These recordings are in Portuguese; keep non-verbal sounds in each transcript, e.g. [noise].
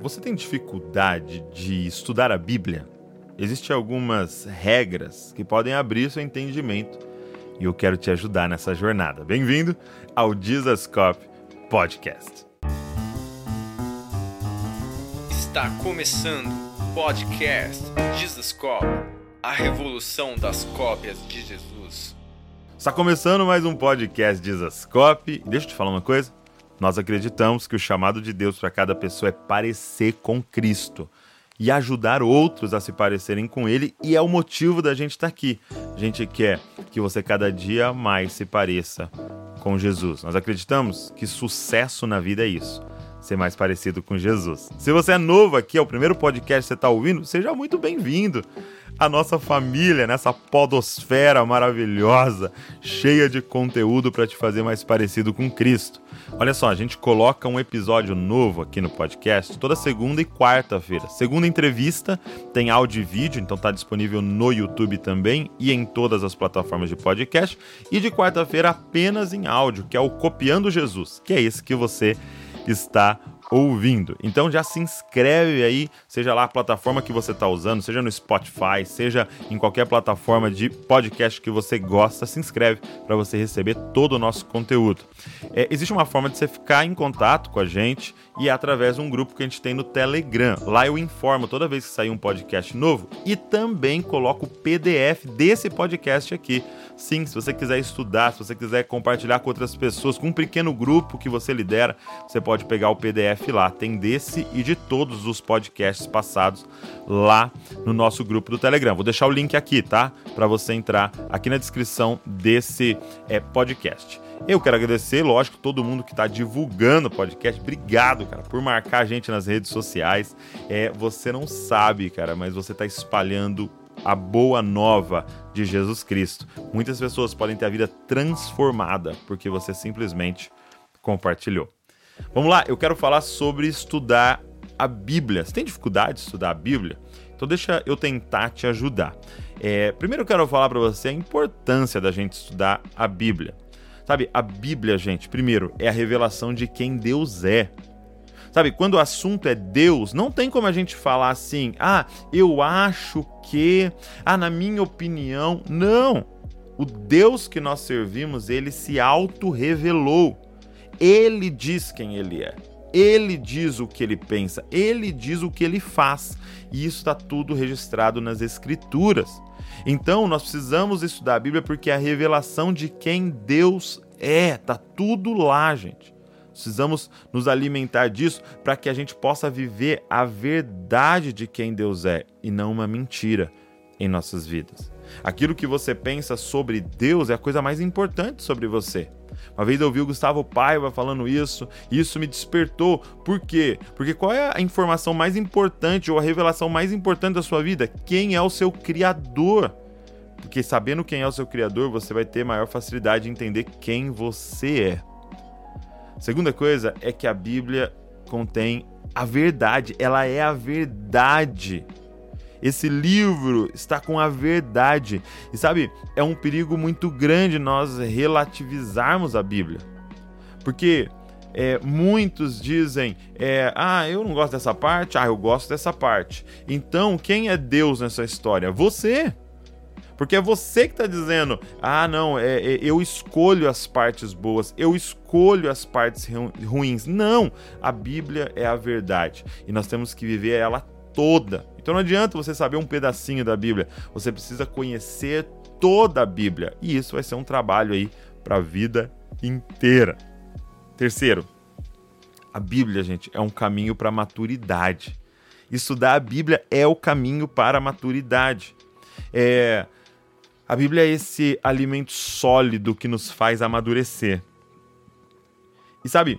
Você tem dificuldade de estudar a Bíblia? Existem algumas regras que podem abrir seu entendimento e eu quero te ajudar nessa jornada. Bem-vindo ao Jesuscope Podcast. Está começando o podcast Jesuscope, a revolução das cópias de Jesus. Está começando mais um podcast Jesuscope. Deixa eu te falar uma coisa. Nós acreditamos que o chamado de Deus para cada pessoa é parecer com Cristo e ajudar outros a se parecerem com Ele, e é o motivo da gente estar tá aqui. A gente quer que você cada dia mais se pareça com Jesus. Nós acreditamos que sucesso na vida é isso ser mais parecido com Jesus. Se você é novo aqui, é o primeiro podcast que você está ouvindo, seja muito bem-vindo à nossa família, nessa podosfera maravilhosa, cheia de conteúdo para te fazer mais parecido com Cristo. Olha só, a gente coloca um episódio novo aqui no podcast toda segunda e quarta-feira. Segunda entrevista tem áudio e vídeo, então está disponível no YouTube também e em todas as plataformas de podcast. E de quarta-feira apenas em áudio, que é o Copiando Jesus, que é esse que você está ouvindo. Então já se inscreve aí, seja lá a plataforma que você está usando, seja no Spotify, seja em qualquer plataforma de podcast que você gosta, se inscreve para você receber todo o nosso conteúdo. É, existe uma forma de você ficar em contato com a gente e é através de um grupo que a gente tem no Telegram. Lá eu informo toda vez que sair um podcast novo e também coloco o PDF desse podcast aqui. Sim, se você quiser estudar, se você quiser compartilhar com outras pessoas, com um pequeno grupo que você lidera, você pode pegar o PDF lá. Tem desse e de todos os podcasts passados lá no nosso grupo do Telegram. Vou deixar o link aqui, tá? Para você entrar aqui na descrição desse é, podcast. Eu quero agradecer, lógico, todo mundo que está divulgando o podcast. Obrigado, cara, por marcar a gente nas redes sociais. É, você não sabe, cara, mas você está espalhando a boa nova de Jesus Cristo. Muitas pessoas podem ter a vida transformada porque você simplesmente compartilhou. Vamos lá, eu quero falar sobre estudar a Bíblia. Você tem dificuldade de estudar a Bíblia? Então deixa eu tentar te ajudar. É, primeiro eu quero falar para você a importância da gente estudar a Bíblia. Sabe, a Bíblia, gente, primeiro, é a revelação de quem Deus é. Sabe, quando o assunto é Deus, não tem como a gente falar assim, ah, eu acho que, ah, na minha opinião. Não! O Deus que nós servimos, ele se auto-revelou. Ele diz quem ele é. Ele diz o que ele pensa, ele diz o que ele faz, e isso está tudo registrado nas Escrituras. Então, nós precisamos estudar a Bíblia porque é a revelação de quem Deus é, tá tudo lá, gente. Precisamos nos alimentar disso para que a gente possa viver a verdade de quem Deus é e não uma mentira em nossas vidas. Aquilo que você pensa sobre Deus é a coisa mais importante sobre você. Uma vez eu ouvi o Gustavo Paiva falando isso, e isso me despertou. Por quê? Porque qual é a informação mais importante ou a revelação mais importante da sua vida? Quem é o seu Criador? Porque sabendo quem é o seu Criador, você vai ter maior facilidade de entender quem você é. segunda coisa é que a Bíblia contém a verdade, ela é a verdade. Esse livro está com a verdade. E sabe, é um perigo muito grande nós relativizarmos a Bíblia. Porque é, muitos dizem: é, Ah, eu não gosto dessa parte, ah, eu gosto dessa parte. Então, quem é Deus nessa história? Você. Porque é você que está dizendo: ah, não, é, é, eu escolho as partes boas, eu escolho as partes ruins. Não, a Bíblia é a verdade e nós temos que viver ela toda. Então não adianta você saber um pedacinho da Bíblia, você precisa conhecer toda a Bíblia. E isso vai ser um trabalho aí para a vida inteira. Terceiro, a Bíblia, gente, é um caminho para a maturidade. Estudar a Bíblia é o caminho para a maturidade. É, a Bíblia é esse alimento sólido que nos faz amadurecer. E sabe,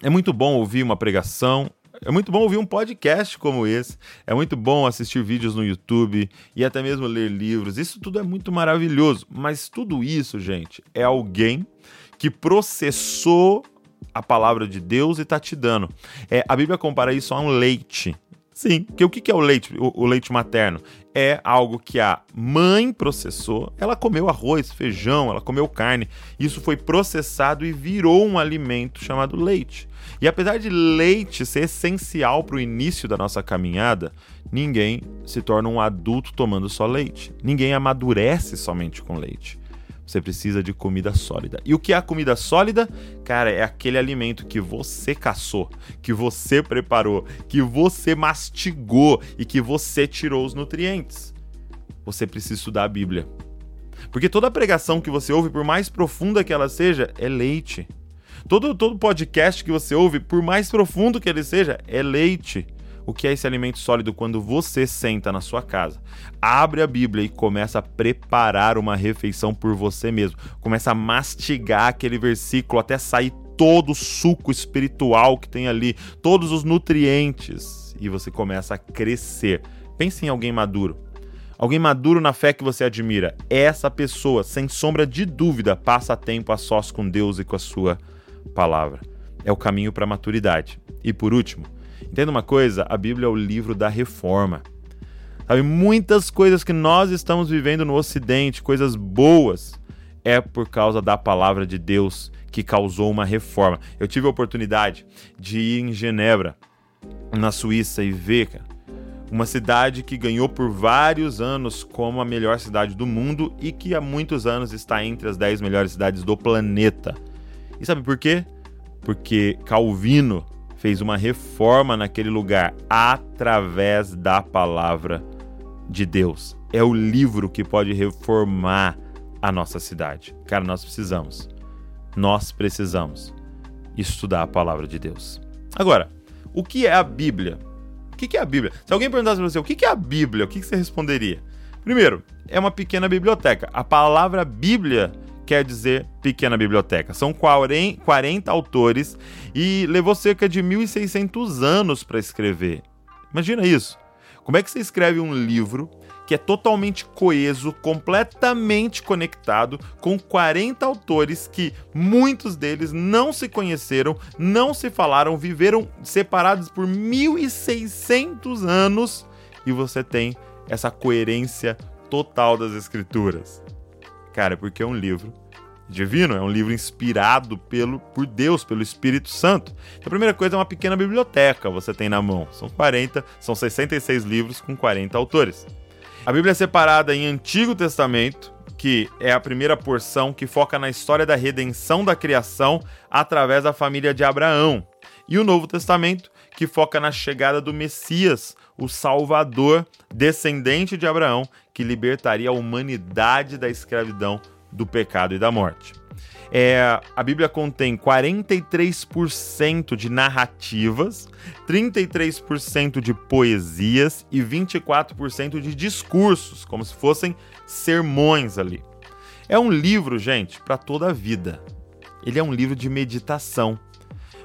é muito bom ouvir uma pregação, é muito bom ouvir um podcast como esse. É muito bom assistir vídeos no YouTube e até mesmo ler livros. Isso tudo é muito maravilhoso. Mas tudo isso, gente, é alguém que processou a palavra de Deus e está te dando. É, a Bíblia compara isso a um leite. Sim, porque o que é o leite, o, o, leite materno? É algo que a mãe processou, ela comeu arroz, feijão, ela comeu carne. Isso foi processado e virou um alimento chamado leite. E apesar de leite ser essencial para o início da nossa caminhada, ninguém se torna um adulto tomando só leite. Ninguém amadurece somente com leite. Você precisa de comida sólida. E o que é a comida sólida? Cara, é aquele alimento que você caçou, que você preparou, que você mastigou e que você tirou os nutrientes. Você precisa estudar a Bíblia. Porque toda pregação que você ouve, por mais profunda que ela seja, é leite. Todo, todo podcast que você ouve, por mais profundo que ele seja, é leite. O que é esse alimento sólido quando você senta na sua casa, abre a Bíblia e começa a preparar uma refeição por você mesmo, começa a mastigar aquele versículo até sair todo o suco espiritual que tem ali, todos os nutrientes, e você começa a crescer. Pense em alguém maduro. Alguém maduro na fé que você admira. Essa pessoa, sem sombra de dúvida, passa tempo a sós com Deus e com a sua palavra. É o caminho para a maturidade. E por último, entenda uma coisa: a Bíblia é o livro da reforma. Sabe, muitas coisas que nós estamos vivendo no Ocidente, coisas boas, é por causa da palavra de Deus que causou uma reforma. Eu tive a oportunidade de ir em Genebra, na Suíça, e ver cara, uma cidade que ganhou por vários anos como a melhor cidade do mundo e que há muitos anos está entre as 10 melhores cidades do planeta. E sabe por quê? Porque Calvino fez uma reforma naquele lugar através da palavra de Deus. É o livro que pode reformar a nossa cidade. Cara, nós precisamos. Nós precisamos estudar a palavra de Deus. Agora, o que é a Bíblia? O que é a Bíblia? Se alguém perguntasse para você o que é a Bíblia, o que você responderia? Primeiro, é uma pequena biblioteca. A palavra Bíblia quer dizer pequena biblioteca. São 40 autores e levou cerca de 1.600 anos para escrever. Imagina isso. Como é que você escreve um livro que é totalmente coeso, completamente conectado, com 40 autores que muitos deles não se conheceram, não se falaram, viveram separados por 1.600 anos e você tem essa coerência total das escrituras? Cara, porque é um livro divino, é um livro inspirado pelo, por Deus, pelo Espírito Santo. Então, a primeira coisa é uma pequena biblioteca você tem na mão. São 40, são 66 livros com 40 autores. A Bíblia é separada em Antigo Testamento, que é a primeira porção que foca na história da redenção da criação através da família de Abraão, e o Novo Testamento, que foca na chegada do Messias, o Salvador, descendente de Abraão, que libertaria a humanidade da escravidão do pecado e da morte. É, a Bíblia contém 43% de narrativas, 33% de poesias e 24% de discursos, como se fossem sermões ali. É um livro, gente, para toda a vida. Ele é um livro de meditação.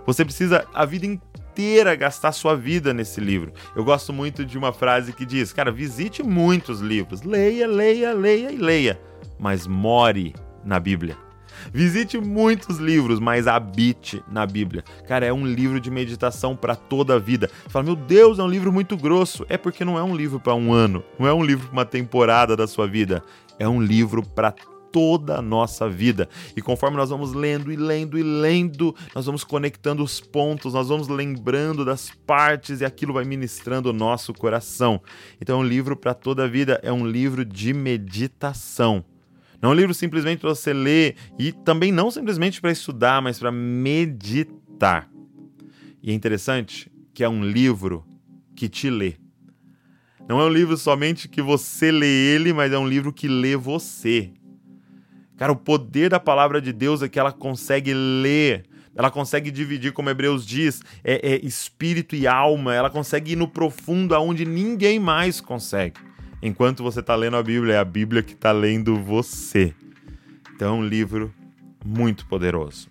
Você precisa a vida inteira gastar sua vida nesse livro. Eu gosto muito de uma frase que diz: Cara, visite muitos livros, leia, leia, leia e leia mas more na Bíblia. Visite muitos livros, mas habite na Bíblia. Cara, é um livro de meditação para toda a vida. Você fala, meu Deus, é um livro muito grosso. É porque não é um livro para um ano, não é um livro para uma temporada da sua vida. É um livro para toda a nossa vida. E conforme nós vamos lendo e lendo e lendo, nós vamos conectando os pontos, nós vamos lembrando das partes e aquilo vai ministrando o nosso coração. Então, é um livro para toda a vida, é um livro de meditação. Não é um livro simplesmente para você ler e também não simplesmente para estudar, mas para meditar. E é interessante que é um livro que te lê. Não é um livro somente que você lê ele, mas é um livro que lê você. Cara, o poder da palavra de Deus é que ela consegue ler, ela consegue dividir, como Hebreus diz, é, é espírito e alma, ela consegue ir no profundo aonde ninguém mais consegue enquanto você está lendo a Bíblia, é a Bíblia que está lendo você. Então é um livro muito poderoso.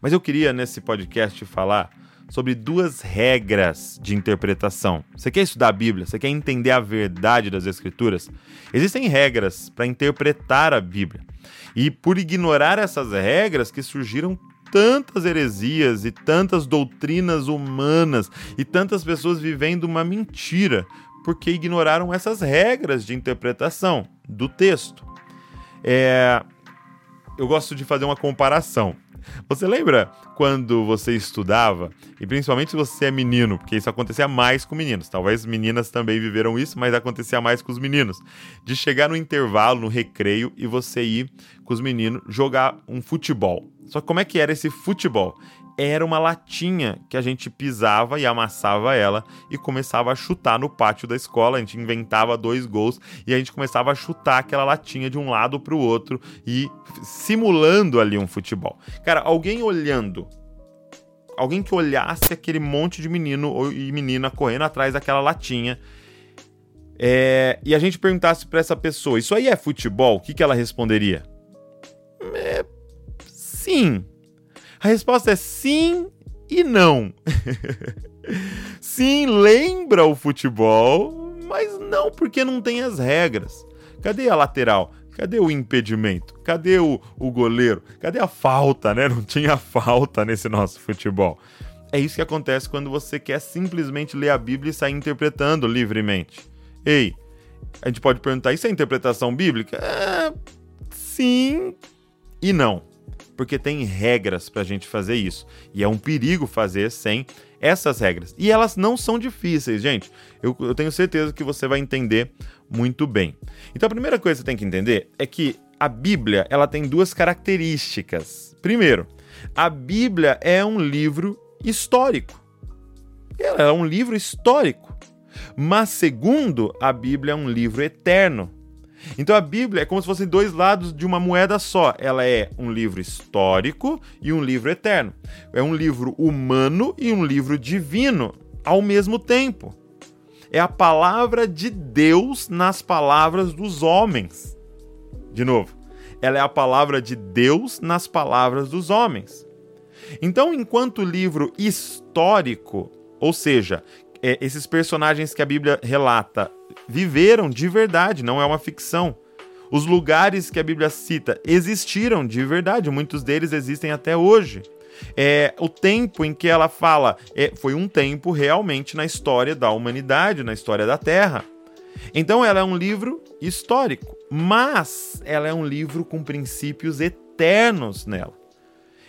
Mas eu queria nesse podcast falar sobre duas regras de interpretação. Você quer estudar a Bíblia? Você quer entender a verdade das Escrituras? Existem regras para interpretar a Bíblia. E por ignorar essas regras que surgiram tantas heresias e tantas doutrinas humanas e tantas pessoas vivendo uma mentira porque ignoraram essas regras de interpretação do texto. É... Eu gosto de fazer uma comparação. Você lembra quando você estudava, e principalmente se você é menino, porque isso acontecia mais com meninos, talvez meninas também viveram isso, mas acontecia mais com os meninos, de chegar no intervalo, no recreio, e você ir com os meninos jogar um futebol. Só como é que era esse futebol? Era uma latinha que a gente pisava e amassava ela e começava a chutar no pátio da escola. A gente inventava dois gols e a gente começava a chutar aquela latinha de um lado para o outro e simulando ali um futebol. Cara, alguém olhando, alguém que olhasse aquele monte de menino e menina correndo atrás daquela latinha. É, e a gente perguntasse para essa pessoa: Isso aí é futebol? O que, que ela responderia? É, sim, a resposta é sim e não. [laughs] sim, lembra o futebol, mas não porque não tem as regras. Cadê a lateral? Cadê o impedimento? Cadê o, o goleiro? Cadê a falta, né? Não tinha falta nesse nosso futebol. É isso que acontece quando você quer simplesmente ler a Bíblia e sair interpretando livremente. Ei, a gente pode perguntar: isso é interpretação bíblica? É, sim e não porque tem regras para a gente fazer isso. E é um perigo fazer sem essas regras. E elas não são difíceis, gente. Eu, eu tenho certeza que você vai entender muito bem. Então a primeira coisa que você tem que entender é que a Bíblia ela tem duas características. Primeiro, a Bíblia é um livro histórico. Ela é um livro histórico. Mas segundo, a Bíblia é um livro eterno. Então a Bíblia é como se fossem dois lados de uma moeda só. Ela é um livro histórico e um livro eterno. É um livro humano e um livro divino ao mesmo tempo. É a palavra de Deus nas palavras dos homens. De novo, ela é a palavra de Deus nas palavras dos homens. Então, enquanto livro histórico, ou seja, é, esses personagens que a Bíblia relata viveram de verdade, não é uma ficção. Os lugares que a Bíblia cita existiram de verdade, muitos deles existem até hoje. É, o tempo em que ela fala é, foi um tempo realmente na história da humanidade, na história da Terra. Então ela é um livro histórico, mas ela é um livro com princípios eternos nela.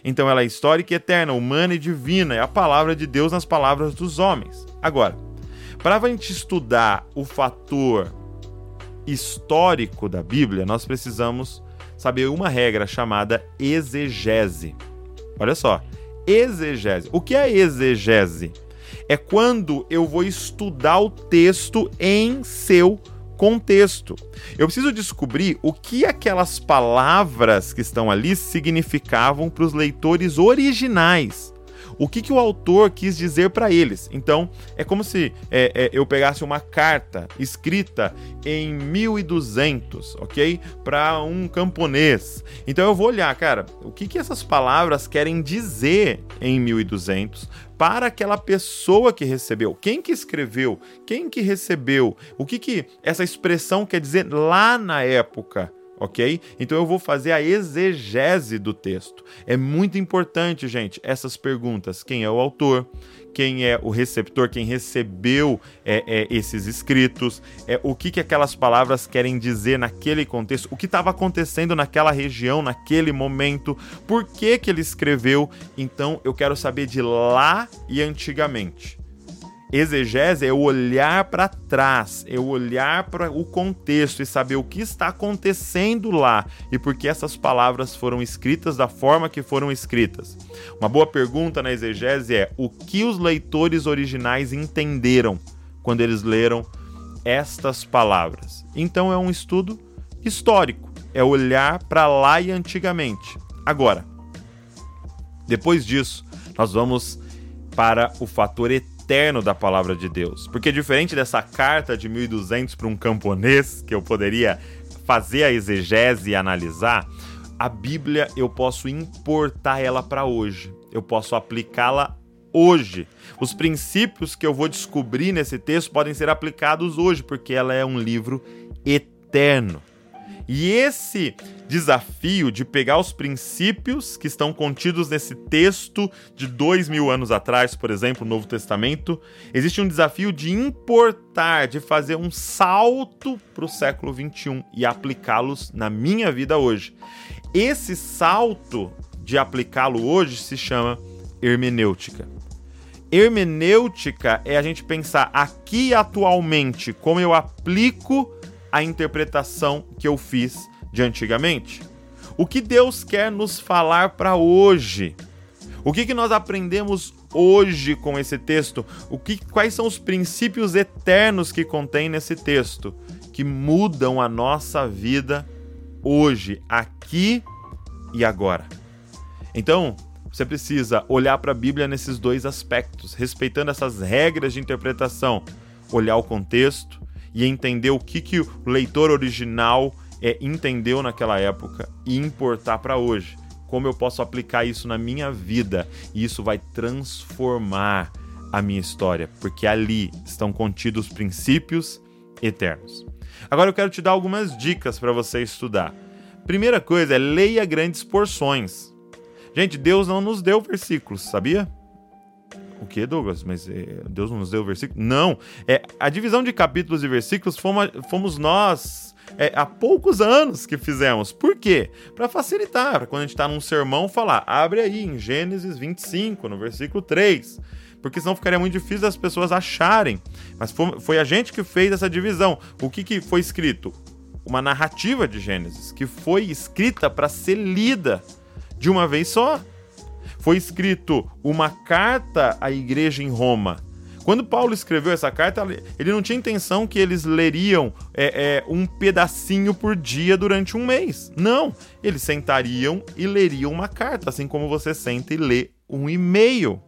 Então ela é histórica e eterna, humana e divina, é a palavra de Deus nas palavras dos homens. Agora, para a gente estudar o fator histórico da Bíblia, nós precisamos saber uma regra chamada exegese. Olha só, exegese. O que é exegese? É quando eu vou estudar o texto em seu contexto. Eu preciso descobrir o que aquelas palavras que estão ali significavam para os leitores originais o que, que o autor quis dizer para eles. Então, é como se é, é, eu pegasse uma carta escrita em 1200, ok? Para um camponês. Então, eu vou olhar, cara, o que, que essas palavras querem dizer em 1200 para aquela pessoa que recebeu. Quem que escreveu? Quem que recebeu? O que que essa expressão quer dizer lá na época? Ok? Então eu vou fazer a exegese do texto. É muito importante, gente, essas perguntas: quem é o autor? Quem é o receptor, quem recebeu é, é, esses escritos, é, o que, que aquelas palavras querem dizer naquele contexto, o que estava acontecendo naquela região, naquele momento, por que, que ele escreveu. Então eu quero saber de lá e antigamente. Exegese é olhar para trás, é olhar para o contexto e saber o que está acontecendo lá e por que essas palavras foram escritas da forma que foram escritas. Uma boa pergunta na exegese é: o que os leitores originais entenderam quando eles leram estas palavras? Então é um estudo histórico, é olhar para lá e antigamente. Agora, depois disso, nós vamos para o fator eterno eterno da palavra de Deus. Porque diferente dessa carta de 1200 para um camponês, que eu poderia fazer a exegese e analisar, a Bíblia eu posso importar ela para hoje. Eu posso aplicá-la hoje. Os princípios que eu vou descobrir nesse texto podem ser aplicados hoje, porque ela é um livro eterno. E esse desafio de pegar os princípios que estão contidos nesse texto de dois mil anos atrás, por exemplo, no Novo Testamento, existe um desafio de importar, de fazer um salto para o século 21 e aplicá-los na minha vida hoje. Esse salto de aplicá-lo hoje se chama hermenêutica. Hermenêutica é a gente pensar aqui atualmente como eu aplico a interpretação que eu fiz de antigamente. O que Deus quer nos falar para hoje? O que, que nós aprendemos hoje com esse texto? O que, quais são os princípios eternos que contém nesse texto que mudam a nossa vida hoje, aqui e agora? Então, você precisa olhar para a Bíblia nesses dois aspectos, respeitando essas regras de interpretação, olhar o contexto e entender o que, que o leitor original é, entendeu naquela época e importar para hoje. Como eu posso aplicar isso na minha vida e isso vai transformar a minha história, porque ali estão contidos princípios eternos. Agora eu quero te dar algumas dicas para você estudar. Primeira coisa é leia grandes porções. Gente, Deus não nos deu versículos, sabia? O que, Douglas? Mas é, Deus não nos deu versículos? Não. É, a divisão de capítulos e versículos fomos, fomos nós é, há poucos anos que fizemos. Por quê? Para facilitar, para quando a gente está num sermão falar, abre aí em Gênesis 25, no versículo 3. Porque senão ficaria muito difícil das pessoas acharem. Mas foi, foi a gente que fez essa divisão. O que, que foi escrito? Uma narrativa de Gênesis, que foi escrita para ser lida de uma vez só. Foi escrito uma carta à igreja em Roma. Quando Paulo escreveu essa carta, ele não tinha intenção que eles leriam é, é, um pedacinho por dia durante um mês. Não, eles sentariam e leriam uma carta, assim como você senta e lê um e-mail.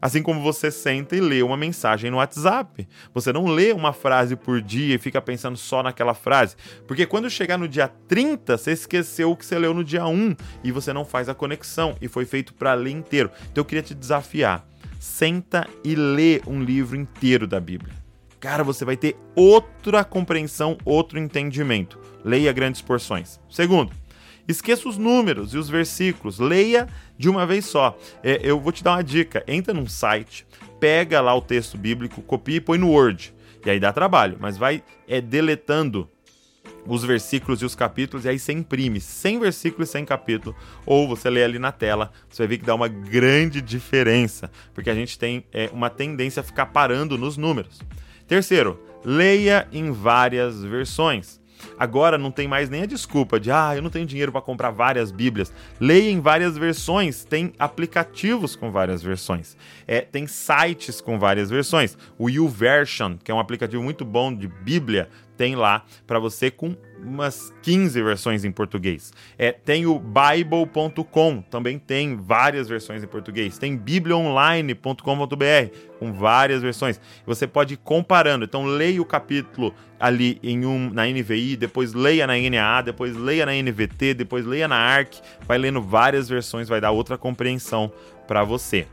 Assim como você senta e lê uma mensagem no WhatsApp. Você não lê uma frase por dia e fica pensando só naquela frase. Porque quando chegar no dia 30, você esqueceu o que você leu no dia 1 e você não faz a conexão. E foi feito para ler inteiro. Então eu queria te desafiar. Senta e lê um livro inteiro da Bíblia. Cara, você vai ter outra compreensão, outro entendimento. Leia grandes porções. Segundo, Esqueça os números e os versículos, leia de uma vez só. É, eu vou te dar uma dica: entra num site, pega lá o texto bíblico, copia e põe no Word. E aí dá trabalho, mas vai é, deletando os versículos e os capítulos, e aí você imprime sem versículo e sem capítulo, ou você lê ali na tela, você vai ver que dá uma grande diferença, porque a gente tem é, uma tendência a ficar parando nos números. Terceiro, leia em várias versões. Agora não tem mais nem a desculpa de, ah, eu não tenho dinheiro para comprar várias Bíblias. Leia em várias versões, tem aplicativos com várias versões, é, tem sites com várias versões. O YouVersion, que é um aplicativo muito bom de Bíblia, tem lá para você com umas 15 versões em português. É, tem o bible.com, também tem várias versões em português. Tem bibliaonline.com.br com várias versões. Você pode ir comparando. Então leia o capítulo ali em um na NVI, depois leia na NAA, depois leia na NVT, depois leia na ARC, vai lendo várias versões, vai dar outra compreensão para você.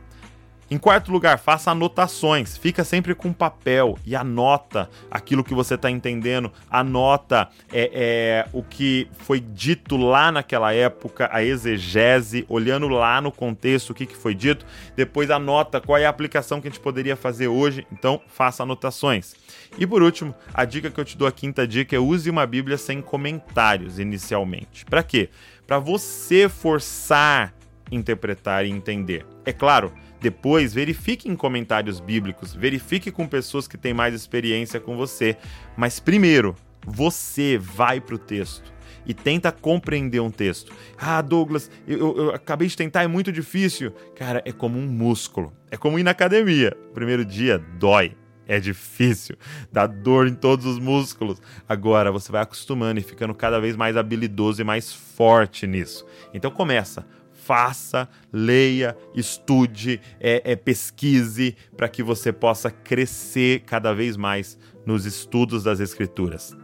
Em quarto lugar, faça anotações. Fica sempre com papel e anota aquilo que você está entendendo. Anota é, é, o que foi dito lá naquela época, a exegese, olhando lá no contexto o que, que foi dito. Depois anota qual é a aplicação que a gente poderia fazer hoje. Então, faça anotações. E por último, a dica que eu te dou, a quinta dica, é use uma Bíblia sem comentários inicialmente. Para quê? Para você forçar interpretar e entender. É claro, depois, verifique em comentários bíblicos, verifique com pessoas que têm mais experiência com você. Mas primeiro, você vai para o texto e tenta compreender um texto. Ah, Douglas, eu, eu, eu, acabei de tentar, é muito difícil. Cara, é como um músculo. É como ir na academia. Primeiro dia dói. É difícil, dá dor em todos os músculos. Agora você vai acostumando e ficando cada vez mais habilidoso e mais forte nisso. Então começa, faça, leia, estude, é, é pesquise, para que você possa crescer cada vez mais nos estudos das Escrituras.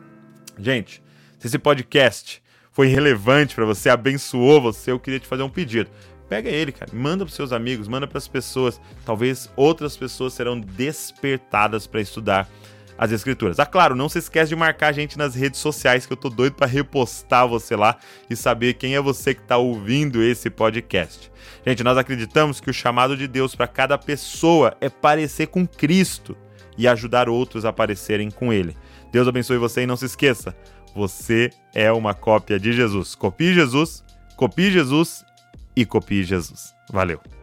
Gente, se esse podcast foi relevante para você, abençoou você, eu queria te fazer um pedido. Pega ele, cara, manda para seus amigos, manda para as pessoas. Talvez outras pessoas serão despertadas para estudar as escrituras. Ah, claro, não se esquece de marcar a gente nas redes sociais, que eu tô doido para repostar você lá e saber quem é você que está ouvindo esse podcast. Gente, nós acreditamos que o chamado de Deus para cada pessoa é parecer com Cristo e ajudar outros a parecerem com Ele. Deus abençoe você e não se esqueça, você é uma cópia de Jesus. Copie Jesus, copie Jesus e copie Jesus. Valeu!